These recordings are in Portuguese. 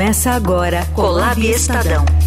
Começa agora Colab Estadão.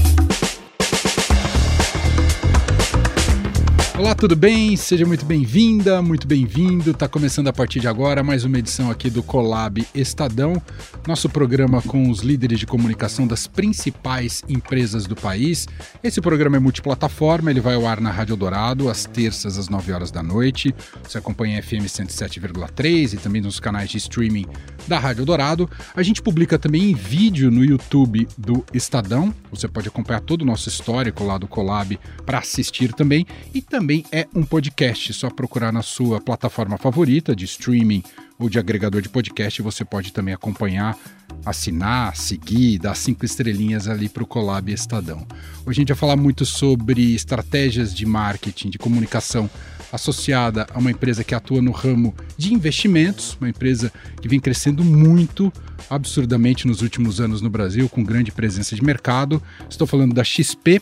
Olá, tudo bem? Seja muito bem-vinda, muito bem-vindo. Está começando a partir de agora mais uma edição aqui do Colab Estadão, nosso programa com os líderes de comunicação das principais empresas do país. Esse programa é multiplataforma, ele vai ao ar na Rádio Dourado às terças às 9 horas da noite. Você acompanha a FM 107,3 e também nos canais de streaming da Rádio Dourado. A gente publica também em vídeo no YouTube do Estadão. Você pode acompanhar todo o nosso histórico lá do Colab para assistir também e também também é um podcast. Só procurar na sua plataforma favorita de streaming ou de agregador de podcast. Você pode também acompanhar, assinar, seguir, dar cinco estrelinhas ali para o Colab Estadão. Hoje a gente vai falar muito sobre estratégias de marketing, de comunicação associada a uma empresa que atua no ramo de investimentos, uma empresa que vem crescendo muito, absurdamente nos últimos anos no Brasil, com grande presença de mercado. Estou falando da XP,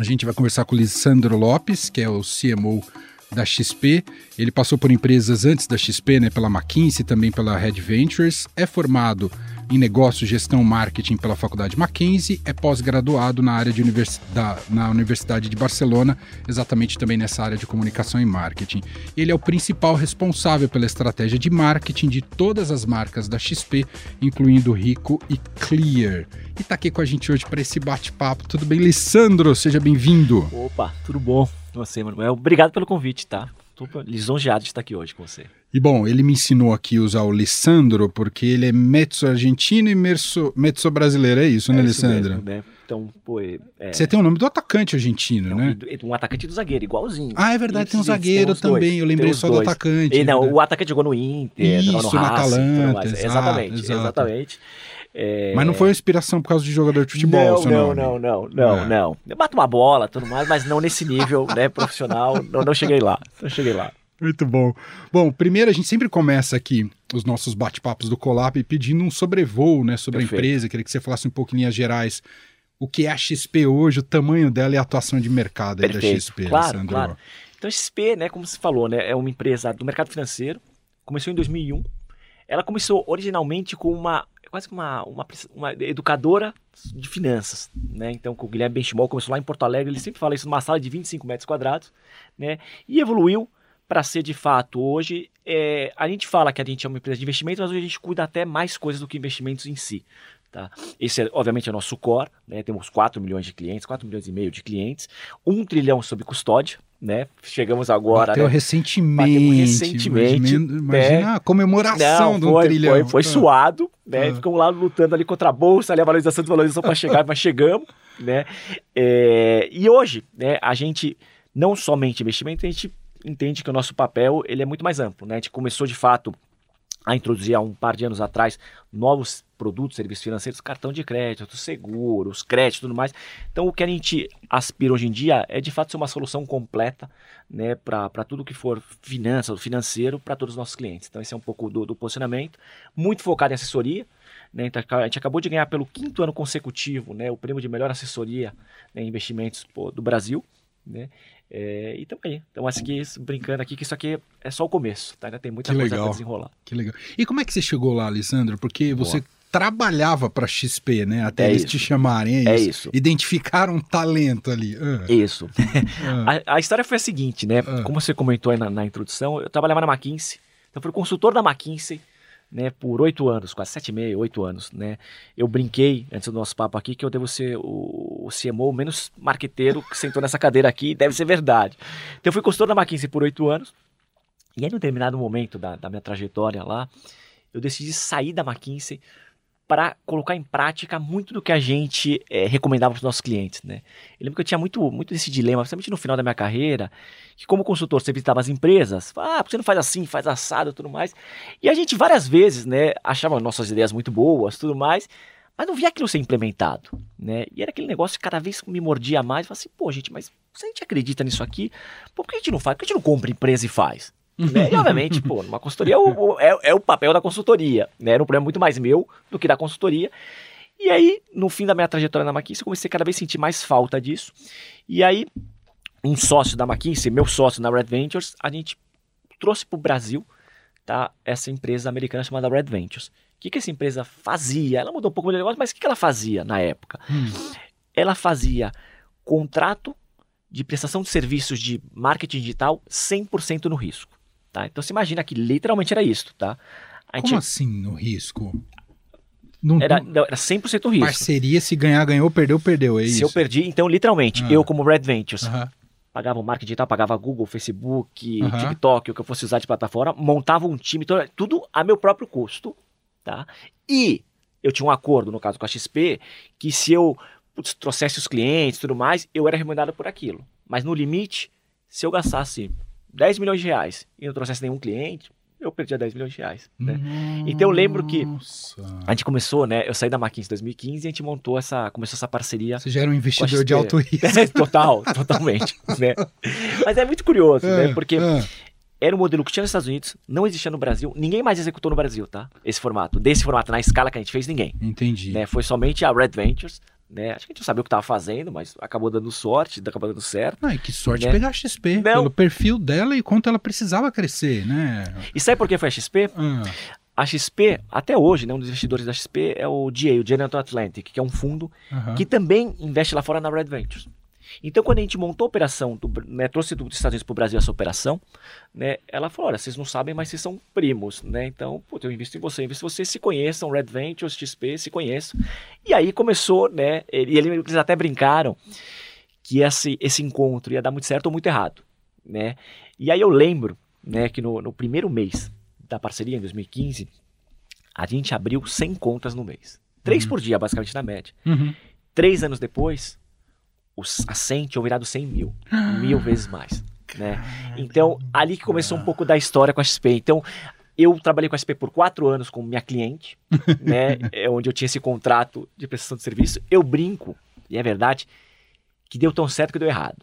a gente vai conversar com o Lisandro Lopes, que é o CMO da XP. Ele passou por empresas antes da XP, né, pela McKinsey, também pela Red Ventures. É formado em negócio, gestão, marketing pela Faculdade Mackenzie, é pós-graduado na área de univers... da... na Universidade de Barcelona, exatamente também nessa área de comunicação e marketing. Ele é o principal responsável pela estratégia de marketing de todas as marcas da XP, incluindo Rico e Clear. E está aqui com a gente hoje para esse bate-papo. Tudo bem, Lissandro? Seja bem-vindo. Opa, tudo bom? Você, Manuel. Obrigado pelo convite, tá? Estou lisonjeado de estar aqui hoje com você. E bom, ele me ensinou aqui a usar o Lissandro, porque ele é mezzo argentino e mezzo, mezzo brasileiro, é isso, é né, isso Lissandro? Mesmo, né? Então, pô, é... Você tem o nome do atacante argentino, é né? Um atacante do zagueiro, igualzinho. Ah, é verdade, tem um zagueiro também. Eu lembrei só dois. do atacante. E, não, o atacante jogou no Inter, isso, no Racing, na Calanta. Exatamente, exato. exatamente. É... Mas não foi uma inspiração por causa de jogador de futebol, não, não, não, não, não, é. não. Eu bato uma bola, tudo mais, mas não nesse nível, né, profissional. Não, não cheguei lá, não cheguei lá. Muito bom. Bom, primeiro a gente sempre começa aqui os nossos bate-papos do Colab pedindo um sobrevoo, né, sobre Perfeito. a empresa. Queria que você falasse um pouco em linhas gerais o que é a XP hoje, o tamanho dela e a atuação de mercado da XP, claro, Alessandro. Claro. Então a XP, né, como você falou, né, é uma empresa do mercado financeiro. Começou em 2001. Ela começou originalmente com uma quase que uma, uma, uma, educadora de finanças, né? Então, com o Guilherme Benchimol começou lá em Porto Alegre, ele sempre fala isso numa sala de 25 metros quadrados, né? E evoluiu para ser de fato hoje. É, a gente fala que a gente é uma empresa de investimentos, mas hoje a gente cuida até mais coisas do que investimentos em si. Tá? Esse, é, obviamente, é o nosso core. Né? Temos 4 milhões de clientes, 4 milhões e meio de clientes, 1 trilhão sob custódia. Né? Chegamos agora. Bateu né? recentemente. Bateu recentemente. Imagina, imagina né? a comemoração Não, um foi, trilhão. Foi, foi Ah. suado, né? Ah. Ficamos lá lutando ali contra a bolsa, ali a valorização, desvalorização para chegar, mas chegamos, né? É, e hoje, né? A gente não somente investimento, a gente entende que o nosso papel ele é muito mais amplo, né? A gente começou de fato a introduzir há um par de anos atrás novos produtos, serviços financeiros, cartão de crédito, seguros, crédito, tudo mais. Então, o que a gente aspira hoje em dia é de fato ser uma solução completa, né, para tudo que for finanças, financeiro, para todos os nossos clientes. Então, esse é um pouco do, do posicionamento, muito focado em assessoria. Né, então, a gente acabou de ganhar pelo quinto ano consecutivo, né, o prêmio de melhor assessoria né, em investimentos pô, do Brasil, né? É, e também, então acho que isso, brincando aqui que isso aqui é só o começo, tá? Ainda tem muita Que coisa legal. para desenrolar. Que legal. E como é que você chegou lá, Alessandro? Porque você Boa. Trabalhava para XP, né? Até É eles isso. te chamarem, é, É isso? isso. Identificaram um talento ali. Ah, Isso. ah. A, a história foi a seguinte, né? Ah. Como você comentou aí na, na introdução, eu trabalhava na McKinsey, então eu fui consultor da McKinsey, né, por oito anos, quase sete e meio, oito anos, né? Eu brinquei, antes do nosso papo aqui, que eu devo ser o, o CMO menos marqueteiro que sentou nessa cadeira aqui, deve ser verdade. Então eu fui consultor da McKinsey por oito anos, e aí, num determinado momento da, da minha trajetória lá, eu decidi sair da McKinsey para colocar em prática muito do que a gente eh, recomendava para os nossos clientes, né? Eu lembro que eu tinha muito, muito desse dilema, principalmente no final da minha carreira, que como consultor você visitava as empresas, ah, você não faz assim, faz assado tudo mais. E a gente várias vezes, né, achava nossas ideias muito boas, tudo mais, mas não via aquilo ser implementado, né? E era aquele negócio que cada vez me mordia mais, eu falava assim, pô, gente, mas se a gente acredita nisso aqui, por que a gente não faz? Por que a gente não compra empresa e faz? Né? E obviamente, pô, numa consultoria o- o- é, é o papel da consultoria, né? Era um problema muito mais meu do que da consultoria. E aí, no fim da minha trajetória na McKinsey, eu comecei a cada vez sentir mais falta disso. E aí, um sócio da McKinsey, meu sócio na Red Ventures, a gente trouxe para o Brasil tá, essa empresa americana chamada Red Ventures, que, que essa empresa fazia? Ela mudou um pouco o negócio, mas o que, que ela fazia na época? Hum. Ela fazia contrato de prestação de serviços de marketing digital 100% no risco. Tá? Então você imagina que literalmente era isso. Tá? A Como assim no risco? Não, era, não- era 100% risco. parceria, se ganhar, ganhou, perdeu, perdeu, é Se isso? eu perdi, então literalmente, Ah. eu como Red Ventures, Aham. pagava o marketing digital, pagava Google, Facebook, Aham. TikTok, o que eu fosse usar de plataforma, montava um time, então, tudo a meu próprio custo, tá? E eu tinha um acordo, no caso com a XP, que se eu putz, trouxesse os clientes e tudo mais, eu era remunerado por aquilo. Mas no limite, se eu gastasse 10 milhões de reais e não trouxesse nenhum cliente, eu perdia 10 milhões de reais, né? Então eu lembro que-. A gente começou, né? Eu saí da McKinsey em 2015 e a gente montou essa, começou essa parceria Você já era um investidor de alto risco. Total, totalmente. né? Mas é muito curioso, né? É, Porque é. era um modelo que tinha nos Estados Unidos, não existia no Brasil, ninguém mais executou no Brasil, tá? Esse formato. Desse formato, na escala que a gente fez, ninguém. Entendi. Né? Foi somente a Red Ventures, né? Acho que a gente não sabia o que estava fazendo, mas acabou dando sorte, acabou dando certo. Ai, que sorte Né? pegar a XP, Não. pelo perfil dela e quanto ela precisava crescer, né? E sabe por que foi a XP? Ah, A XP, até hoje, né, um dos investidores da XP é o GA, o General Atlantic, que é um fundo aham. que também investe lá fora na Red Ventures. Então, quando a gente montou a operação, do, né, trouxe dos Estados Unidos para o Brasil essa operação, né, ela falou: olha, vocês não sabem, mas vocês são primos, né? Então, putz, eu invisto em você, eu invisto em vocês se conheçam, Red Ventures, XP, se conheçam. E aí começou, né? E ele- eles até brincaram que esse, esse encontro ia dar muito certo ou muito errado, né? E aí eu lembro, né, que no, no primeiro mês da parceria, em 2015, a gente abriu 100 contas no mês. Três por dia, basicamente, na média. Uhum. Três anos depois, os, a 100 tinham virado 100 mil. Mil vezes mais. Né? Então, ali que começou um pouco da história com a XP. Então, eu trabalhei com a XP por quatro anos como minha cliente, né? é onde eu tinha esse contrato de prestação de serviço. Eu brinco, e é verdade, que deu tão certo que deu errado.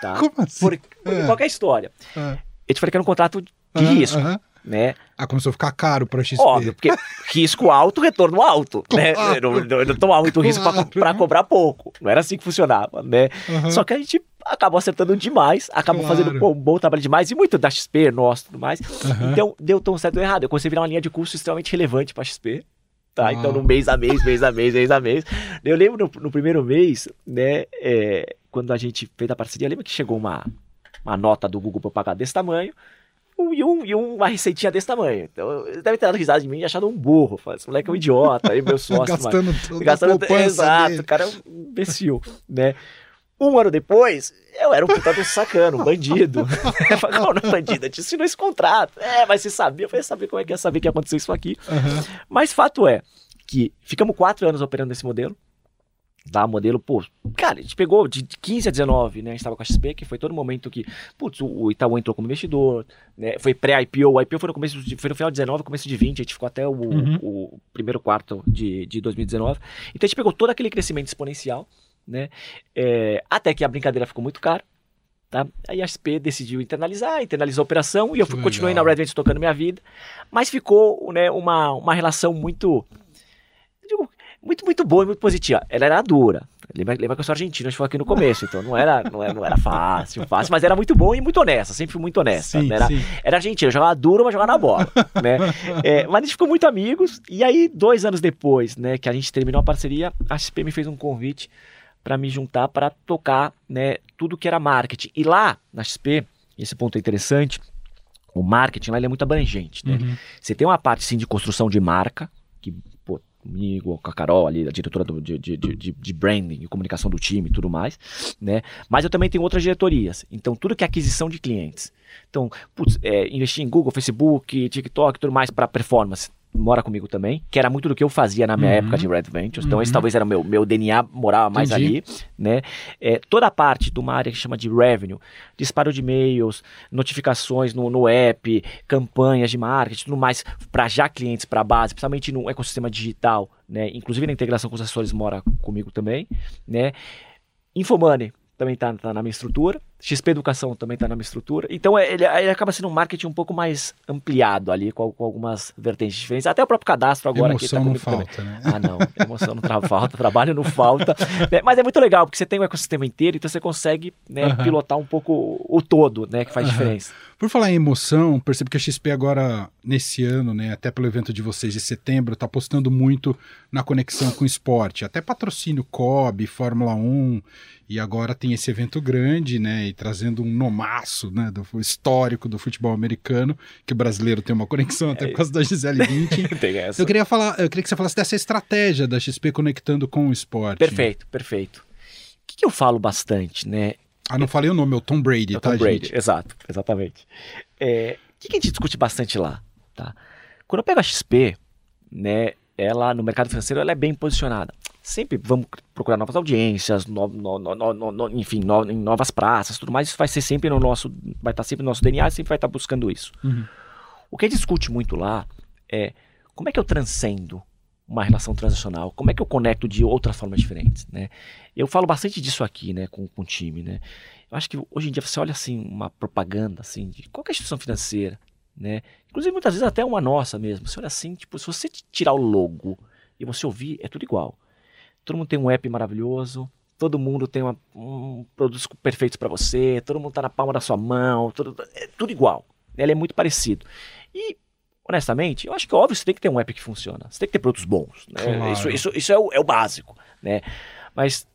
Tá? Como assim? Por, por É. qualquer história. Ah, Eu te falei que era um contrato de ah, risco, aham. Né? Ah, começou a ficar caro pra XP. Óbvio, porque risco alto, retorno alto, né? Claro. Eu não, eu não tomava muito risco pra, Claro. pra cobrar pouco. Não era assim que funcionava, né? Aham. Só que a gente acabou acertando demais, acabou Claro. fazendo pô, um bom trabalho demais, e muito da XP, nosso e tudo mais. Aham. Então, deu tão certo ou errado. Eu consegui virar uma linha de custo extremamente relevante pra XP. Tá, Uau. então no mês a mês, mês a mês, mês a mês. Eu lembro no, no primeiro mês, né, é, quando a gente fez a parceria, lembra que chegou uma, uma nota do Google pagar desse tamanho um, e, um, e uma receitinha desse tamanho. Então, eles devem ter dado risada de mim e achado um burro. Falei, Esse moleque é um idiota, aí meu sócio. Gastando toda Gastando Exato, dele. o cara é um imbecil, né? Um ano depois, eu era um puta do sacano, um bandido. Falei, não, não é bandido, eu te assinou esse contrato. É, mas você sabia? Eu falei, sabia como é que ia saber que ia acontecer isso aqui. Aham. Mas fato é que ficamos quatro anos operando nesse modelo. Tá, modelo, pô, cara, a gente pegou de 15 a 19, né? A gente tava com a XP, que foi todo momento que, putz, o Itaú entrou como investidor, né? Foi pré-IPO, o IPO foi no começo, de, foi no final de 19, começo de 20, a gente ficou até o, Uhum. o primeiro quarto de, de 2019. Então a gente pegou todo aquele crescimento exponencial, né? É, até que a brincadeira ficou muito cara. Tá? Aí a XP decidiu internalizar, internalizou a operação e eu continuei na. Red Ventures tocando minha vida. Mas ficou né, uma, uma relação muito, eu digo, muito, muito boa e muito positiva. Ela era dura. Lembra, lembra que eu sou argentino, a gente falou aqui no começo, então não era, não era, não era fácil, fácil, mas era muito bom e muito honesta, sempre fui muito honesta. Sim, né? Era, sim. era argentino, jogava duro, mas jogava na bola, né? É, mas a gente ficou muito amigos, e aí, dois anos depois, né, que a gente terminou a parceria, a XP me fez um convite para me juntar para tocar, né, tudo que era marketing. E lá, na XP, esse ponto é interessante, o marketing lá é muito abrangente, né? Uhum. Você tem uma parte sim de construção de marca, que, comigo, com a Carol ali, a diretora do- de, de, de, de branding e comunicação do time e tudo mais, né? Mas eu também tenho outras diretorias. Então, tudo que é aquisição de clientes. Então, putz, é, investir em Google, Facebook, TikTok, tudo mais para performance. Mora comigo também, que era muito do que eu fazia na minha Uhum. época de Red Ventures. Então, esse Uhum. talvez era o meu, meu DNA moral mais Entendi. ali, né? É, toda a parte de uma área que chama de revenue, disparo de e-mails, notificações no, no app, campanhas de marketing, tudo mais para já clientes, para base, principalmente no ecossistema digital, né? Inclusive na integração com os assessores mora comigo também, né? Infomoney também tá, tá na minha estrutura. XP Educação também está na minha estrutura. Então é, ele, ele, acaba sendo um marketing um pouco mais ampliado ali, com, com algumas vertentes diferentes. Até o próprio cadastro agora emoção aqui tá não falta, também. né? Ah, não. Emoção não falta, trabalho não falta. É, mas é muito legal, porque você tem o ecossistema inteiro, então você consegue né, uhum. pilotar um pouco o todo, né? Que faz uhum. diferença. Por falar em emoção, percebo que a XP agora, nesse ano, né, até pelo evento de vocês de setembro, está apostando muito na conexão com o esporte. Até patrocínio COB, Fórmula 1, e agora tem esse evento grande, né, e trazendo um nomaço, né, do histórico do futebol americano, que o brasileiro tem uma conexão até por causa da Gisele Bündchen. Eu queria falar, eu queria que você falasse dessa estratégia da XP conectando com o esporte. Perfeito, perfeito. O que, que eu falo bastante, né? Ah, não falei o nome, é o Tom Brady, é o tá, Tom Brady, gente? exato, exatamente. É, o que, que a gente discute bastante lá, tá? Quando eu pego a XP, né, ela no mercado financeiro ela é bem posicionada. Sempre vamos procurar novas audiências, no, no, no, enfim, em novas praças, tudo mais. Isso vai ser sempre no nosso, vai estar sempre no nosso DNA, sempre vai estar buscando isso. Uhum. O que discute muito lá é como é que eu transcendo uma relação transacional? Como é que eu conecto de outras formas diferentes, né? Eu falo bastante disso aqui, né, com, com o time, né? Eu acho que hoje em dia você olha assim uma propaganda assim de qualquer instituição financeira, né? Inclusive muitas vezes até uma nossa mesmo. Você olha assim, tipo, se você tirar o logo e você ouvir, é tudo igual. Todo mundo tem um app maravilhoso, todo mundo tem uma, um, produtos perfeitos para você, todo mundo está na palma da sua mão, tudo, é tudo igual. Ele é muito parecido. E honestamente, eu acho que óbvio você tem que ter um app que funciona. Você tem que ter produtos bons. Né? Claro. Isso, isso, isso é, o, é o básico. Né? Mas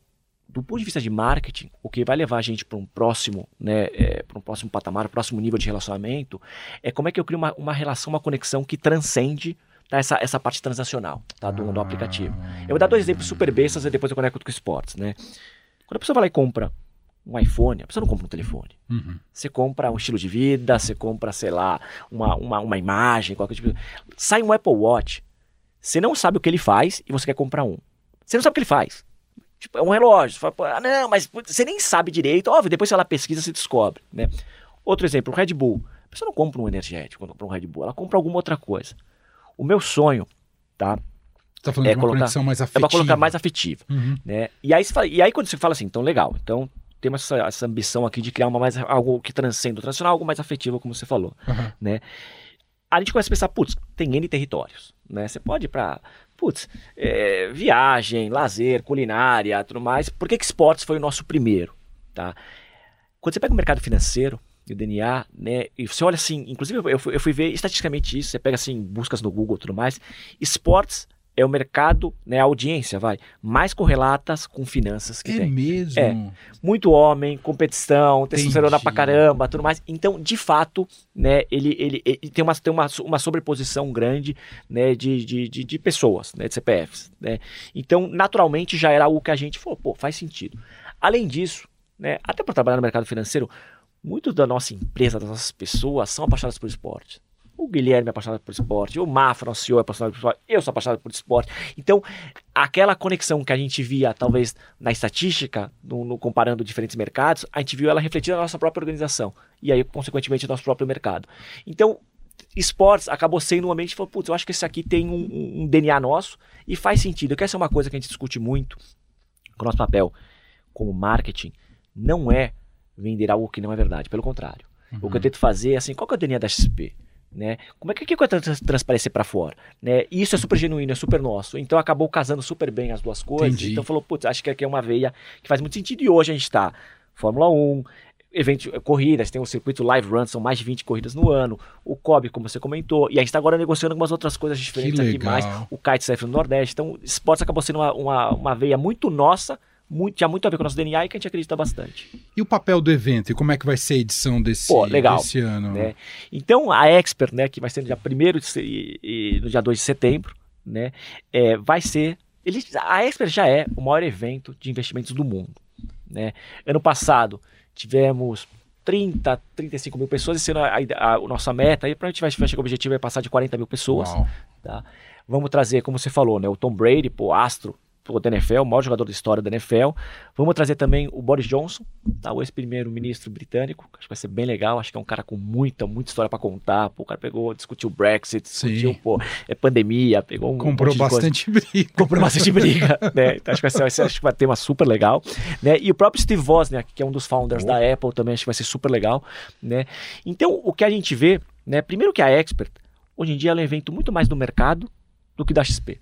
do ponto de vista de marketing, o que vai levar a gente para um próximo, né, é, para um próximo patamar, um próximo nível de relacionamento, é como é que eu crio uma, uma relação, uma conexão que transcende tá, essa, essa parte transacional tá, do, do aplicativo. Eu vou dar dois exemplos super bestas e depois eu conecto com esportes, né? Quando a pessoa vai lá e compra um iPhone, a pessoa não compra um telefone. Uhum. Você compra um estilo de vida, você compra, sei lá, uma, uma, uma imagem, qualquer tipo. Sai um Apple Watch, você não sabe o que ele faz e você quer comprar um. Você não sabe o que ele faz. Tipo, é um relógio. Você fala, ah, não, mas você nem sabe direito. Óbvio, depois você lá pesquisa, você descobre, né? Outro exemplo, o Red Bull. A pessoa não compra um energético quando compra um Red Bull, ela compra alguma outra coisa. O meu sonho, tá? Tá falando é de uma colocar, conexão mais afetiva. É pra colocar mais afetiva, uhum. né? E aí, fala, e aí quando você fala assim, então legal, então temos essa, essa, ambição aqui de criar uma mais, algo que transcenda o tradicional, algo mais afetivo, como você falou, uhum. né? A gente começa a pensar, putz, tem N territórios, né? Você pode ir para putz, é, viagem, lazer, culinária, tudo mais. Por que, que esportes foi o nosso primeiro? Tá? Quando você pega o mercado financeiro e o DNA, né, e você olha assim, inclusive eu fui, eu fui ver estatisticamente isso, você pega assim, buscas no Google e tudo mais, esportes é o mercado, né, a audiência, vai, mais correlatas com finanças que é tem. É mesmo? É. Muito homem, competição, testosterona pra caramba, tudo mais. Então, de fato, né, ele, ele, ele tem, uma, tem uma, uma sobreposição grande, né, de, de, de, de, pessoas, né, de CPFs, né. Então, naturalmente, já era algo que a gente falou, pô, faz sentido. Além disso, né, até para trabalhar no mercado financeiro, muito da nossa empresa, das nossas pessoas, são apaixonadas por esporte. O Guilherme é apaixonado por esporte, o Mafra, o CEO, é apaixonado por esporte, eu sou apaixonado por esporte. Então, aquela conexão que a gente via, talvez, na estatística, no, no, comparando diferentes mercados, a gente viu ela refletida na nossa própria organização. E aí, consequentemente, no nosso próprio mercado. Então, esportes acabou sendo um ambiente que falou, putz, eu acho que esse aqui tem um, um DNA nosso e faz sentido. Que essa é uma coisa que a gente discute muito com o nosso papel como marketing, não é vender algo que não é verdade, pelo contrário. Uhum. O que eu tento fazer é assim, qual que é o DNA da XP? Né? Como é que, que vai transparecer para fora? Né? E isso é super genuíno, é super nosso. Então acabou casando super bem as duas coisas. Entendi. Então falou, putz, acho que aqui é uma veia que faz muito sentido. E hoje a gente está Fórmula 1, evento, corridas, tem o circuito Live Run, são mais de 20 corridas no ano. O COB, como você comentou. E a gente está agora negociando algumas outras coisas diferentes aqui mais. O Kitesurf no Nordeste. Então, esportes acabou sendo uma, uma, uma veia muito nossa muito, tinha muito a ver com o nosso DNA e que a gente acredita bastante. E o papel do evento? E como é que vai ser a edição desse, Pô, legal, desse ano? Né? Então, a Expert, né, que vai ser no dia 1 e, e, no dia 2 de setembro, né, é, vai ser... Ele, a Expert já é o maior evento de investimentos do mundo. Né? Ano passado, tivemos 30, 35 mil pessoas. Esse ano, a, a, a nossa meta, aí, para a gente vai, vai chegar o objetivo é passar de 40 mil pessoas. Tá? Vamos trazer, como você falou, né, o Tom Brady, pô, astro pô, da NFL, o maior jogador da história da NFL. Vamos trazer também o Boris Johnson, tá? o ex-primeiro-ministro britânico, acho que vai ser bem legal, acho que é um cara com muita, muita história para contar. Pô, o cara pegou, discutiu o Brexit, discutiu, Sim. pô, é pandemia, pegou um Comprou bastante briga. comprou bastante briga, né? Então acho que vai ser, acho que vai ter uma super legal, né? E o próprio Steve Wozniak, que é um dos founders da Apple, também acho que vai ser super legal, né? Então o que a gente vê, né? Primeiro que a Expert, hoje em dia ela é um evento muito mais do mercado do que da XP.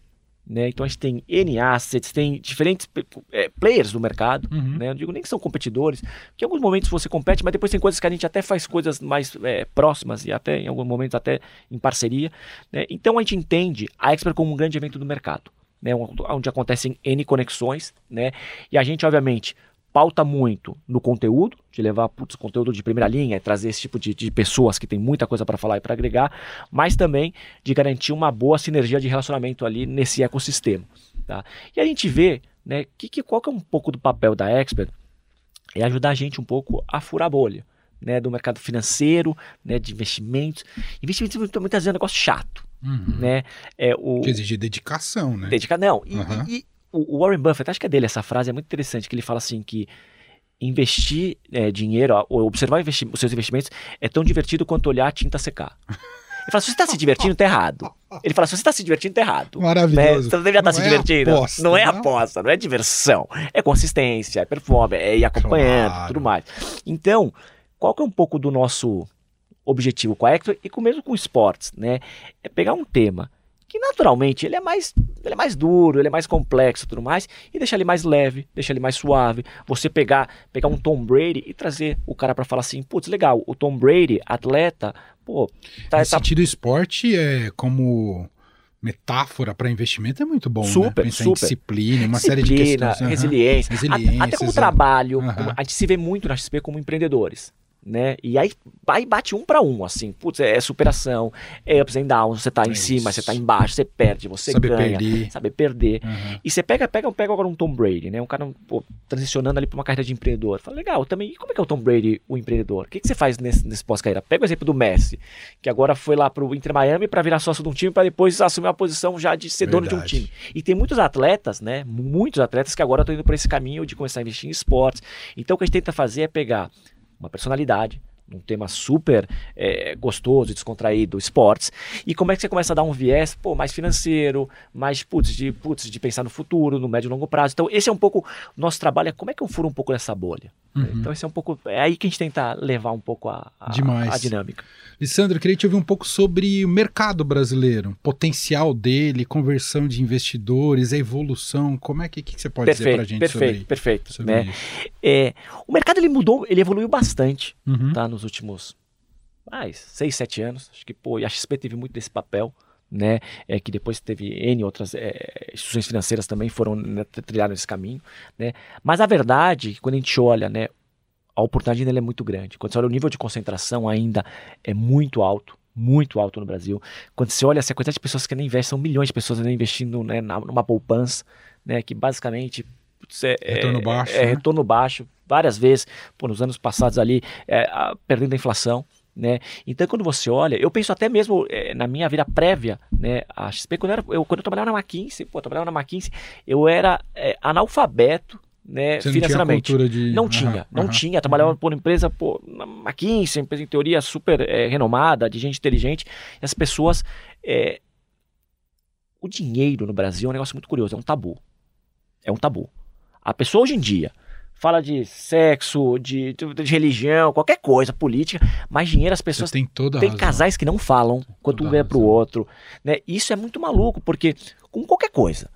Né? Então a gente tem N assets, tem diferentes eh, players do mercado. Uhum. Né? Eu digo nem que são competidores, porque em alguns momentos você compete, mas depois tem coisas que a gente até faz coisas mais eh, próximas e até em alguns momentos até em parceria. né? Então a gente entende a Expert como um grande evento do mercado, né? onde acontecem N conexões, né? e a gente, obviamente, pauta muito no conteúdo, de levar putz, conteúdo de primeira linha, trazer esse tipo de, de pessoas que tem muita coisa para falar e para agregar, mas também de garantir uma boa sinergia de relacionamento ali nesse ecossistema. Tá? E a gente vê né, que, que, qual que é um pouco do papel da Expert é ajudar a gente um pouco a furar a bolha. Né, do mercado financeiro, né, de investimentos. Investimentos muitas muitas vezes é um negócio chato. Uhum. Né? É, o, Que exige dedicação, né? Dedicar, não. E, e- e o Warren Buffett, acho que é dele essa frase, é muito interessante, que ele fala assim que investir é, dinheiro, ó, observar investi- os seus investimentos é tão divertido quanto olhar a tinta secar. Ele fala, se você está se divertindo, tá errado. Ele fala, se você está se divertindo, tá errado. Né? Maravilhoso. Você deveria estar Não se é divertindo. aposta, não é não. aposta, não é diversão. É consistência, é performance, é ir acompanhando, Claro. tudo mais. Então, qual que é um pouco do nosso objetivo com a Hector e com mesmo com esportes, né? É pegar um tema que naturalmente ele é mais ele é mais duro, ele é mais complexo e tudo mais, e deixar ele mais leve, deixar ele mais suave. Você pegar pegar um Tom Brady e trazer o cara para falar assim, putz, legal, o Tom Brady, atleta, pô, tá, Nesse tá sentido, esporte é como metáfora para investimento é muito bom, né? Super, Pensar em super. disciplina, uma série de disciplina, questões. resiliência, Resiliência, A- até como exato. trabalho, como- a gente se vê muito na XP como empreendedores. Né? E aí vai bate um para um, assim, putz, é superação, é ups and downs, você tá É em cima, isso. você tá embaixo, você perde, você Saber ganha, perder. saber perder. Aham. E você pega, pega, pega agora um Tom Brady, né? Um cara pô, transicionando ali para uma carreira de empreendedor. Fala, legal, também. E como é que é o Tom Brady, o empreendedor? O que, que você faz nesse, nesse pós-carreira? Pega o exemplo do Messi, que agora foi lá pro Inter Miami para virar sócio de um time para depois assumir uma posição já de ser dono de um Verdade. time. E tem muitos atletas, né? Muitos atletas que agora estão indo por esse caminho de começar a investir em esportes. Então o que a gente tenta fazer é pegar uma personalidade, um tema super é, gostoso, descontraído, esportes, e como é que você começa a dar um viés pô, mais financeiro, mais putz, de, putz, de pensar no futuro, no médio e longo prazo. Então, esse é um pouco nosso trabalho, é como é que eu furo um pouco dessa bolha. Uhum. Então, esse é um pouco. É aí que a gente tenta levar um pouco a, a, Demais. a dinâmica. Lissandro, eu queria te ouvir um pouco sobre o mercado brasileiro, potencial dele, conversão de investidores, a evolução. Como é que, que você pode dizer Perfeito, pra gente perfeito, sobre, perfeito. sobre né? isso? É, o mercado ele mudou, ele evoluiu bastante. Uhum. tá, nos últimos mais seis, sete anos. Acho que pô, e a XP teve muito desse papel, né? É, que depois teve N outras é, instituições financeiras também foram né, trilharam esse caminho, né? Mas a verdade, quando a gente olha, né, a oportunidade ainda é muito grande. Quando você olha o nível de concentração ainda é muito alto. Muito alto no Brasil. Quando você olha a quantidade de pessoas que ainda investem, são milhões de pessoas ainda investindo né, numa poupança, né, que basicamente putz, é, Retorno é- baixo, é né? retorno baixo, várias vezes, pô, nos anos passados ali, é, a- perdendo a inflação. Né? Então, quando você olha, eu penso até mesmo é, na minha vida prévia, né? A XP, quando eu, era, eu, quando eu trabalhava na McKinsey, pô, eu trabalhava na McKinsey, eu era é, analfabeto, né, Você não tinha financeiramente. de... Não Aham, tinha, não tinha. Trabalhava por uma empresa, pô, na McKinsey, empresa em teoria super é, renomada, de gente inteligente. E as pessoas. é, o dinheiro no Brasil é um negócio muito curioso, é um tabu. É um tabu. A pessoa hoje em dia fala de sexo, de, de- de religião, qualquer coisa, política, mas dinheiro as pessoas tem toda tem casais que não falam quanto um ganha pro razão. outro. Né? Isso é muito maluco, porque com qualquer coisa,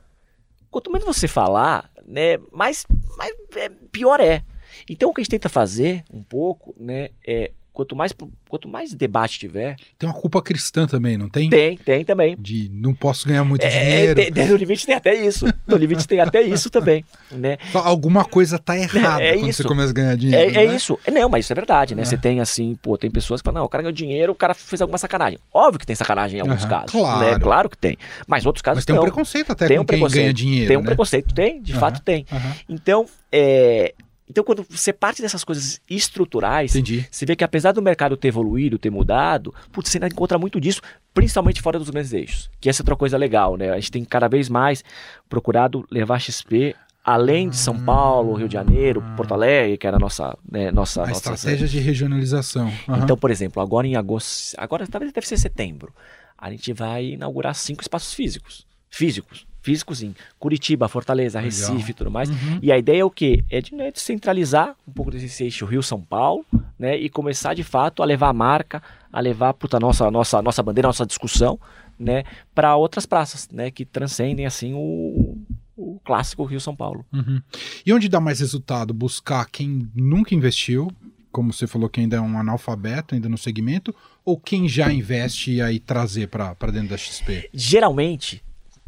quanto menos você falar, né, mais, mais é, pior é. Então o que a gente tenta fazer um pouco, né, é quanto mais quanto mais debate tiver, Tem uma culpa cristã também, não tem? tem, tem também. De não posso ganhar muito É, dinheiro. tem- tem- no limite tem até isso. No limite tem até isso também, né? Só Alguma coisa tá errada É quando isso. você começa a ganhar É, dinheiro. é né? isso. É, Não, mas isso é verdade, né? É. Você tem assim, pô, tem pessoas que falam, não, o cara ganhou dinheiro, o cara fez alguma sacanagem. Óbvio que tem sacanagem em alguns Aham, casos. claro. Né? Claro que tem. Mas outros casos Mas tem um não. preconceito até Tem com um quem preconceito. ganha dinheiro, Tem um né? preconceito, tem, de Aham, fato tem. aham. Então, é, Então, quando você parte dessas coisas estruturais, Entendi. você vê que apesar do mercado ter evoluído, ter mudado, putz, você ainda encontra muito disso, principalmente fora dos grandes eixos. Que essa é outra coisa legal, né? A gente tem cada vez mais procurado levar XP além de São Paulo, Rio de Janeiro, Porto Alegre, que era a nossa, né, nossa, A nossa estratégia de regionalização. Aham. Então, por exemplo, agora em agosto, agora talvez deve ser setembro, a gente vai inaugurar cinco espaços físicos, físicos, físicos em Curitiba, Fortaleza, Legal. Recife e tudo mais. Uhum. E a ideia é o quê? É de né, descentralizar um pouco desse eixo Rio-São Paulo, né, e começar de fato a levar a marca, a levar puta, a nossa, nossa, nossa bandeira, a nossa discussão, né, para outras praças, né, que transcendem assim o, o clássico Rio-São Paulo. Uhum. E onde dá mais resultado? Buscar quem nunca investiu, como você falou que ainda é um analfabeto ainda no segmento, ou quem já investe e aí trazer para dentro da XP? geralmente,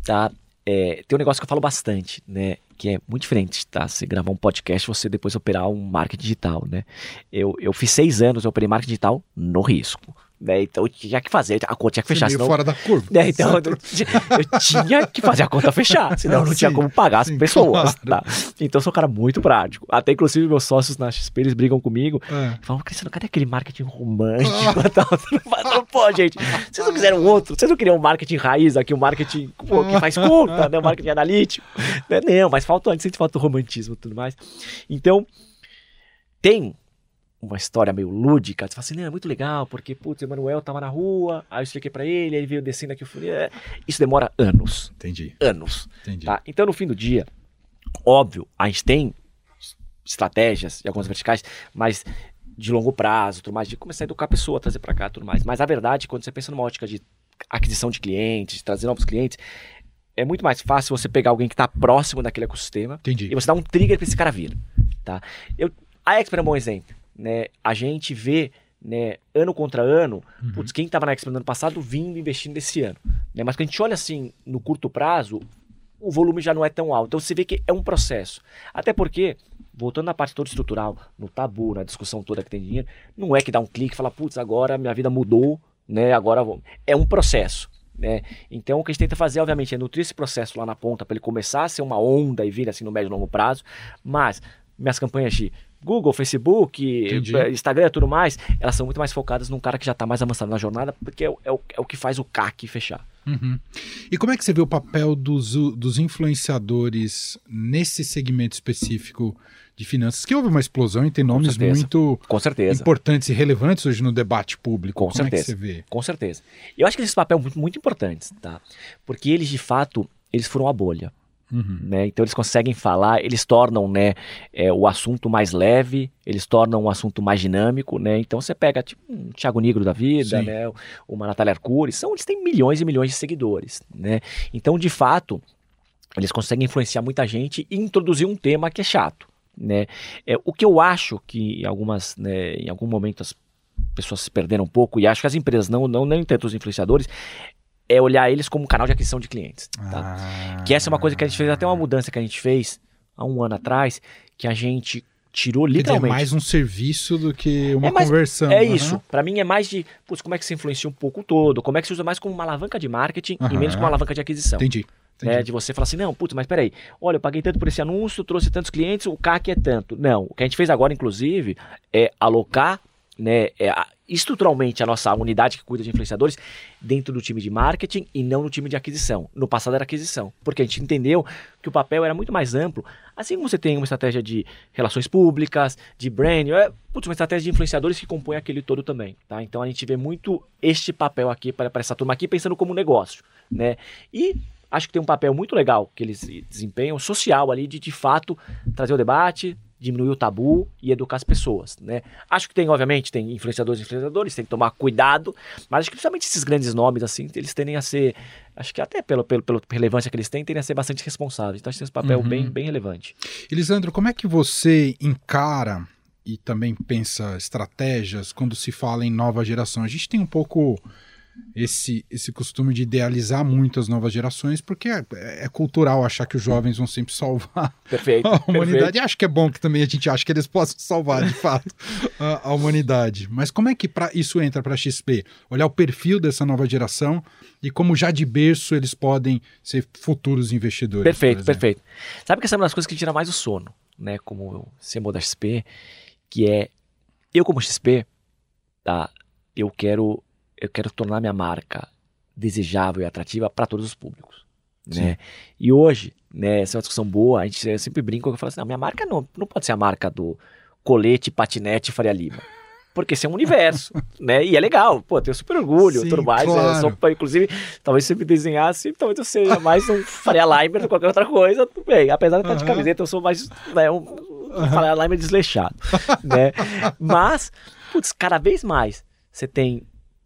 tá? É, tem um negócio que eu falo bastante, né? Que é muito diferente, tá? Você gravar um podcast, você depois operar um marketing digital, né? Eu, eu fiz seis anos, eu operei marketing digital no risco, né? Então eu tinha que fazer, a conta tinha que fechar, Você senão... fora da curva. né, então eu, eu tinha que fazer a conta fechar, senão eu não tinha Sim, como pagar as sim, pessoas, claro. tá? Então eu sou um cara muito prático. Até inclusive meus sócios na XP, eles brigam comigo, É. Falam, Cristiano, cadê aquele marketing romântico e tal? Você não faz- não, Pô, gente, vocês não quiseram outro? Vocês não queriam um marketing raiz aqui, um marketing pô, que faz conta, né? Um marketing analítico? Né? Não, mas falta antes, falta o romantismo e tudo mais. Então, tem uma história meio lúdica. Você fala assim, não, é muito legal, porque, putz, o Emanuel tava na rua, aí eu expliquei pra ele, ele veio descendo aqui, eu falei, é. Isso demora anos, Entendi, anos. entendi. Tá? Então, no fim do dia, óbvio, a gente tem estratégias e algumas verticais, mas de longo prazo, tudo mais, de começar a educar a pessoa, trazer para cá, tudo mais. Mas a verdade, quando você pensa numa ótica de aquisição de clientes, de trazer novos clientes, é muito mais fácil você pegar alguém que está próximo daquele ecossistema Entendi. e você dá um trigger para esse cara vir, tá? Eu, a Expert é um bom exemplo, né? A gente vê, né, ano contra ano, Uhum. putz, quem estava na Expert no ano passado vindo investindo esse ano, né? Mas quando a gente olha assim no curto prazo, o volume já não é tão alto. Então você vê que é um processo. Até porque, voltando na parte toda estrutural, no tabu, na discussão toda que tem dinheiro, não é que dá um clique e fala, putz, agora minha vida mudou, né? Agora vou... é um processo. Né? Então o que a gente tenta fazer, obviamente, é nutrir esse processo lá na ponta para ele começar a ser uma onda e vir assim no médio e longo prazo. Mas minhas campanhas de Google, Facebook, Entendi. eh, Instagram e tudo mais, elas são muito mais focadas num cara que já está mais avançado na jornada, porque é, o- é o, é o que faz o CAC fechar. Uhum. E como é que você vê o papel dos, dos influenciadores nesse segmento específico de finanças? Que houve uma explosão e tem nomes muito importantes e relevantes hoje no debate público. Com como certeza. é que você vê? Com certeza. Eu acho que esses papéis muito, muito importantes, tá? Porque eles, de fato, eles foram a bolha, Uhum. né? Então eles conseguem falar, eles tornam, né, é, o assunto mais leve, eles tornam o assunto mais dinâmico, né? Então você pega, tipo, um Thiago Negro da vida, Sim. né? Uma Natália Arcuri, são, eles têm milhões e milhões de seguidores, né? Então, de fato, eles conseguem influenciar muita gente e introduzir um tema que é chato, né? É, o que eu acho que em algumas, né, em algum momento as pessoas se perderam um pouco e acho que as empresas não, não nem tanto os influenciadores é olhar eles como um canal de aquisição de clientes, tá? Ah. Que essa é uma coisa que a gente fez até uma mudança que a gente fez há um ano atrás, que a gente tirou dizer, é literalmente mais um serviço do que uma É mais- conversão. é aham. isso. Pra mim é mais de, putz, como é que se influencia um pouco o todo, como é que se usa mais como uma alavanca de marketing e Aham. menos como uma alavanca de aquisição. Entendi. entendi. Né, de você falar assim, não, putz, mas peraí, olha, eu paguei tanto por esse anúncio, trouxe tantos clientes, o CAC é tanto. Não, o que a gente fez agora, inclusive, é alocar né, é, estruturalmente a nossa unidade que cuida de influenciadores dentro do time de marketing e não no time de aquisição. No passado era aquisição, porque a gente entendeu que o papel era muito mais amplo. Assim como você tem uma estratégia de relações públicas, de brand, é, putz, uma estratégia de influenciadores que compõe aquele todo também, tá? Então a gente vê muito este papel aqui para, para essa turma aqui pensando como negócio, né? E acho que tem um papel muito legal que eles desempenham, social ali, de de fato trazer o debate, diminuir o tabu e educar as pessoas, né? Acho que tem, obviamente, tem influenciadores e influenciadores, tem que tomar cuidado, mas acho que principalmente esses grandes nomes, assim, eles tendem a ser, acho que até pelo, pelo, pela relevância que eles têm, tendem a ser bastante responsáveis. Então, acho que tem esse papel Uhum. bem, bem relevante. Elisandro, como é que você encara e também pensa estratégias quando se fala em nova geração? A gente tem um pouco esse, esse costume de idealizar muito as novas gerações, porque é, é cultural achar que os jovens vão sempre salvar Perfeito. a humanidade. perfeito. E acho que é bom que também a gente acha que eles possam salvar, de fato, a, a humanidade. Mas como é que pra, isso entra para a XP? Olhar o perfil dessa nova geração e como já de berço eles podem ser futuros investidores. Perfeito, perfeito. Sabe que essa é uma das coisas que tira mais o sono, né, como CMO da XP, que é eu como XP, tá, eu quero eu quero tornar minha marca desejável e atrativa para todos os públicos, né? E hoje, né, essa é uma discussão boa, a gente sempre brinca que eu falo assim, não, minha marca não, não pode ser a marca do colete, patinete Faria Lima. Porque esse é um universo, né? E é legal, pô, tenho super orgulho, Sim, tudo mais. né? claro. Só pra- inclusive, talvez se eu me desenhasse, talvez eu seja mais um Faria Limer do que qualquer outra coisa, tudo bem. Apesar de estar de Aham. camiseta, eu sou mais né, um, um Faria Limer desleixado, né? Mas, putz, cada vez mais você tem,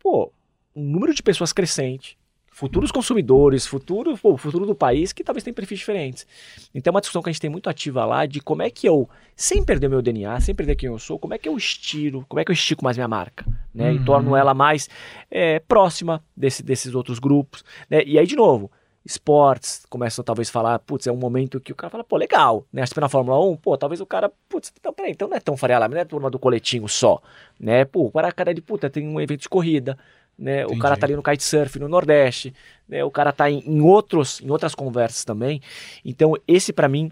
pô, um número de pessoas crescente, futuros consumidores, futuro, pô, futuro do país que talvez tenham perfis diferentes. Então é uma discussão que a gente tem muito ativa lá de como é que eu, sem perder o meu DNA, sem perder quem eu sou, como é que eu estiro, como é que eu estico mais minha marca, né? E Uhum. torno ela mais é, próxima desse- desses outros grupos, né? E aí, de novo, esportes começam talvez a falar, putz, é um momento que o cara fala, pô, legal, né? Acho que na Fórmula 1, pô, talvez o cara, putz, então, peraí, então não é tão Faria Lima, não é a turma do coletinho só, né? Pô, o cara, cara de puta, tem um evento de corrida, né? O Entendi. cara tá ali no kitesurf no Nordeste, né? O cara tá em, em outros, em outras conversas também. Então, esse pra mim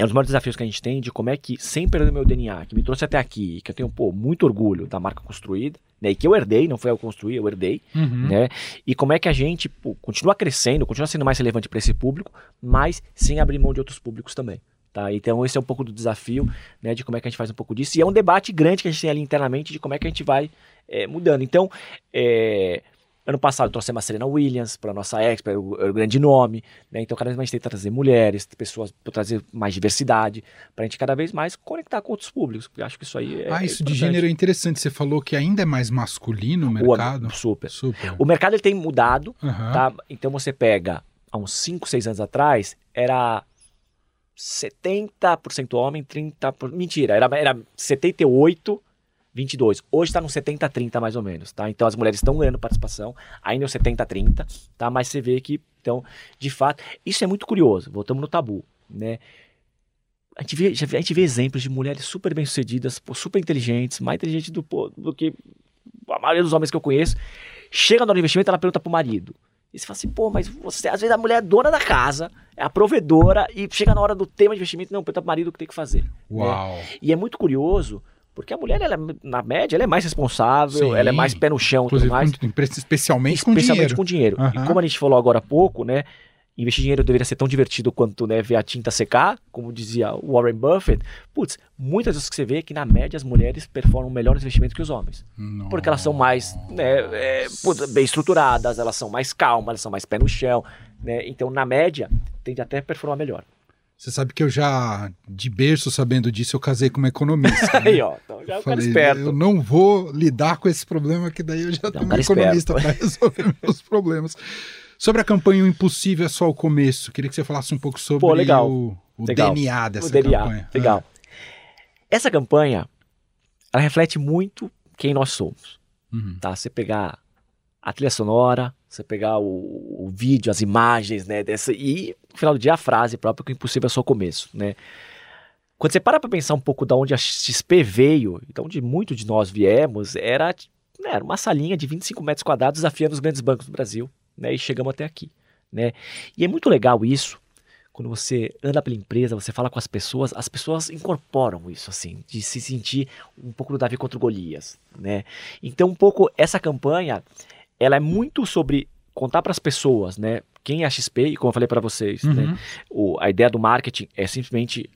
é um dos maiores desafios que a gente tem de como é que, sem perder meu DNA, que me trouxe até aqui, que eu tenho, pô, muito orgulho da marca construída, né? E que eu herdei, não foi eu que construí, eu herdei, Uhum. né? E como é que a gente pô, continua crescendo, continua sendo mais relevante para esse público, mas sem abrir mão de outros públicos também. Tá? Então esse é um pouco do desafio, né, de como é que a gente faz um pouco disso. E é um debate grande que a gente tem ali internamente de como é que a gente vai é, mudando. Então, é, ano passado trouxemos a Serena Williams para nossa Expo, era o, o grande nome. Né? Então cada vez mais a gente tenta trazer mulheres, pessoas, pra trazer mais diversidade, para a gente cada vez mais conectar com outros públicos. Porque eu acho que isso aí é ah, isso de gênero é interessante. Você falou que ainda é mais masculino o O- mercado. Super. Super. O mercado ele tem mudado, Aham. tá? Então você pega há uns 5, 6 anos atrás, era 70% homem, 30%. por- Mentira, era, era 78, 22. Hoje está no 70, 30 mais ou menos, tá? Então as mulheres estão ganhando participação, ainda é o 70, 30, tá? Mas você vê que, então, de fato, isso é muito curioso. Voltamos no tabu, né? A gente, vê, já vê- a gente vê exemplos de mulheres super bem-sucedidas, super inteligentes, mais inteligentes do, do que a maioria dos homens que eu conheço. Chega no hora do investimento, ela pergunta pro marido. E você fala assim, pô, mas você, às vezes a mulher é dona da casa, é a provedora, e chega na hora do tema de investimento, não, pergunta pro marido o que tem que fazer. Uau. E é muito curioso, porque a mulher, ela, é, na média, ela é mais responsável, Sim. ela é mais pé no chão e tudo Inclusive, mais. com- especialmente com especialmente dinheiro. com dinheiro. Aham. E como a gente falou agora há pouco, né? Investir dinheiro deveria ser tão divertido quanto né, ver a tinta secar, como dizia o Warren Buffett. Putz, muitas vezes que você vê é que na média as mulheres performam melhores investimentos que os homens. Porque elas são mais né, é, bem estruturadas, elas são mais calmas, elas são mais pé no chão. Né? Então, na média, tende até a performar melhor. Você sabe que eu já, de berço sabendo disso, eu casei com uma economista. né? Aí, ó, então já é um cara Falei, esperto. eu não vou lidar com esse problema, que daí eu já um tenho um economista para resolver meus problemas. Sobre a campanha O Impossível é só o começo, queria que você falasse um pouco sobre Pô, legal. o, o Legal. DNA dessa O DNA, campanha. Legal. Essa campanha, ela reflete muito quem nós somos. Ah, uhum. tá? Você pegar a trilha sonora, você pegar o, o vídeo, as imagens, né, dessa e no final do dia a frase própria que o impossível é só o começo, né? Quando você para para pensar um pouco da onde a XP veio, de onde muito de nós viemos, era, né, era uma salinha de 25 metros quadrados desafiando os grandes bancos do Brasil, né? E chegamos até aqui, né? E é muito legal isso, quando você anda pela empresa, você fala com as pessoas, as pessoas incorporam isso, assim, de se sentir um pouco do Davi contra o Golias, né? Então, um pouco essa campanha, ela é muito sobre contar para as pessoas, né? Quem é a XP, e como eu falei para vocês, Uhum. né? O, a ideia do marketing é simplesmente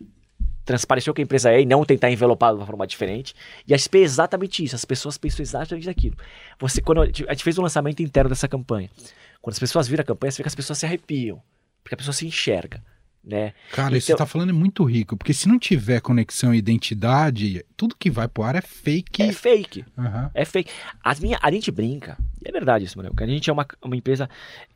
transparecer o que a empresa é e não tentar envelopar de uma forma diferente. E a XP é exatamente isso, as pessoas pensam exatamente daquilo. Você, quando a gente, fez um lançamento interno dessa campanha, quando as pessoas viram a campanha, você vê que as pessoas se arrepiam, porque a pessoa se enxerga, né? Cara, isso que você Então- tá falando é muito rico, porque se não tiver conexão e identidade, tudo que vai pro ar é fake. É fake. Aham. É fake. As minha, a gente brinca, e é verdade isso, Manuel, que a gente é uma, uma empresa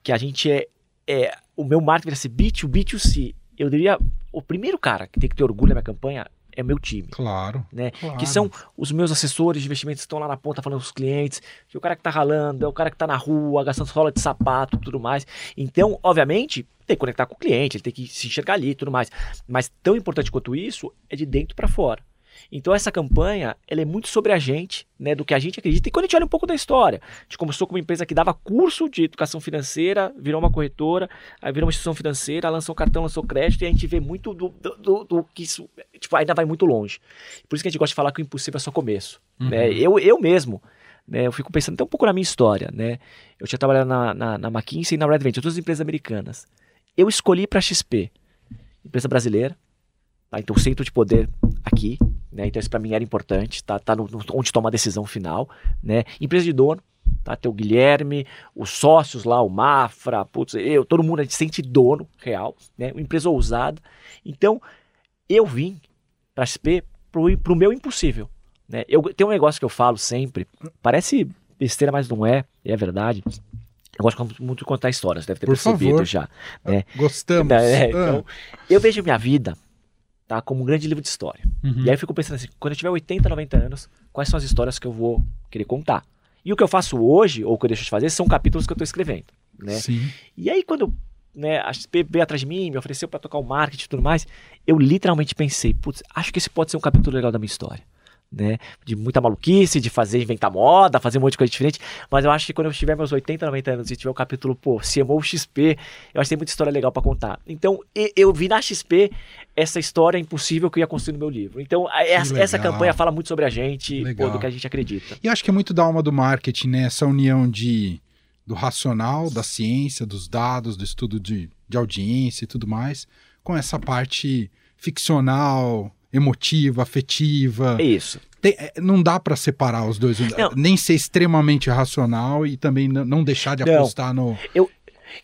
que a gente é, é. O meu marketing vai ser B2B, B2C. Eu diria, o primeiro cara que tem que ter orgulho na minha campanha é o meu time. Claro. Né? claro. Que são os meus assessores de investimentos que estão lá na ponta falando com os clientes, que o cara que tá ralando, é o cara que tá na rua, gastando sola de sapato e tudo mais. Então, obviamente, tem que conectar com o cliente, ele tem que se enxergar ali e tudo mais. Mas tão importante quanto isso é de dentro para fora. Então essa campanha, ela é muito sobre a gente, né, do que a gente acredita. E quando a gente olha um pouco da história, a gente começou com uma empresa que dava curso de educação financeira, virou uma corretora, aí virou uma instituição financeira, lançou cartão, lançou crédito, e a gente vê muito do, do, do, do que isso tipo, ainda vai muito longe. Por isso que a gente gosta de falar que o impossível é só começo. Uhum. Né? Eu, eu mesmo, né, eu fico pensando até um pouco na minha história. Né? Eu tinha trabalhado na, na, na McKinsey e na Red Venture, duas empresas americanas. Eu escolhi para XP, empresa brasileira, tá? então centro de poder aqui, né? Então isso para mim era importante, tá, tá no, no, onde toma a decisão final, né? Empresa de dono, tá? Tem o Guilherme, os sócios lá, o Mafra, putz, eu, todo mundo a gente sente dono real, né? Uma empresa ousada. Então eu vim para SP pro, pro meu impossível, né? Eu tem um negócio que eu falo sempre, parece besteira, mas não é, é verdade. Eu gosto muito de contar histórias, deve ter Por percebido favor. já. Né? Gostamos. É, Ah. então, eu vejo minha vida tá, como um grande livro de história. Uhum. E aí eu fico pensando assim, quando eu tiver 80, 90 anos, quais são as histórias que eu vou querer contar? E o que eu faço hoje, ou o que eu deixo de fazer, são capítulos que eu estou escrevendo. Né? Sim. E aí quando né, a XP veio atrás de mim, me ofereceu para tocar o marketing e tudo mais, eu literalmente pensei, putz, acho que esse pode ser um capítulo legal da minha história. Né? De muita maluquice, de fazer, inventar moda, fazer um monte de coisa diferente. Mas eu acho que quando eu tiver meus 80, 90 anos e tiver o capítulo, pô, CMO XP, eu acho que tem muita história legal para contar. Então, eu vi na XP essa história impossível que eu ia construir no meu livro. Então, essa, essa campanha fala muito sobre a gente, pô, do que a gente acredita. E acho que é muito da alma do marketing, né? Essa união de, do racional, da ciência, dos dados, do estudo de, de audiência e tudo mais, com essa parte ficcional, emotiva, afetiva. É isso. Tem- é, não dá pra separar os dois. Não. Nem ser extremamente racional e também não deixar de Não. apostar no. O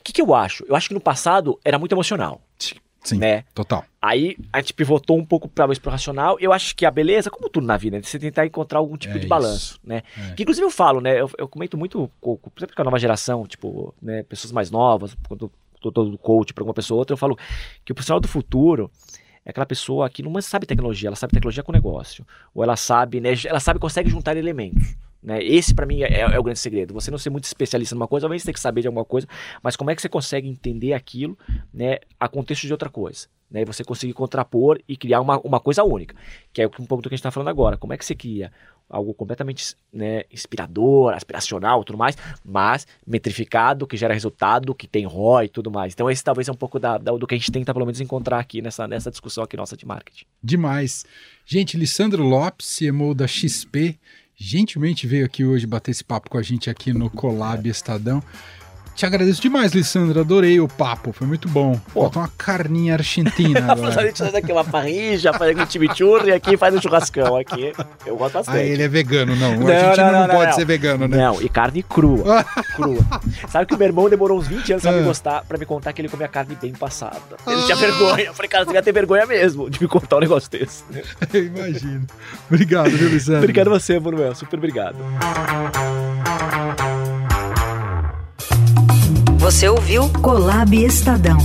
que, que eu acho? Eu acho que no passado era muito emocional, Sim, né? total. Aí a gente pivotou um pouco para pro racional. Eu acho que a beleza, como tudo na vida, né? você tentar encontrar algum tipo É de isso. balanço, né? É. Que inclusive eu falo, né? Eu, eu comento muito, com- sempre com a nova geração, tipo, né? Pessoas mais novas, quando eu tô todo coach para alguma pessoa ou outra, eu falo que o profissional do futuro é aquela pessoa que não sabe tecnologia, ela sabe tecnologia com negócio. Ou ela sabe, né? Ela sabe, consegue juntar elementos. Né? Esse, para mim, é, é o grande segredo. Você não ser muito especialista numa coisa, talvez você tenha que saber de alguma coisa, mas como é que você consegue entender aquilo né, a contexto de outra coisa? Né? E você conseguir contrapor e criar uma, uma coisa única. Que é um pouco do que a gente está falando agora. Como é que você cria algo completamente né, inspirador, aspiracional tudo mais, mas metrificado, que gera resultado, que tem ROI e tudo mais. Então esse talvez é um pouco da, da- do que a gente tenta pelo menos encontrar aqui nessa, nessa discussão aqui nossa de marketing. Demais. Gente, Lissandro Lopes, CMO da XP, gentilmente veio aqui hoje bater esse papo com a gente aqui no Colab Estadão. Te agradeço demais, Lissandro. Adorei o papo, foi muito bom. Falta uma carninha argentina A agora. gente faz aqui uma parrija, faz um chimichurri e aqui faz um churrascão aqui. Eu gosto bastante. Ah, ele é vegano, não. O Não, argentino não, não, não, pode ser vegano, né? Não, e carne crua. crua. Sabe que o meu irmão demorou uns 20 anos pra Ah. me gostar, para me contar que ele comia carne bem passada. Ele Ah. tinha vergonha. Eu falei, cara, você ia ter vergonha mesmo de me contar um negócio desse. Eu imagino. Obrigado, viu, Lissandro? Obrigado a você, Manuel. Super obrigado. Você ouviu Colab Estadão.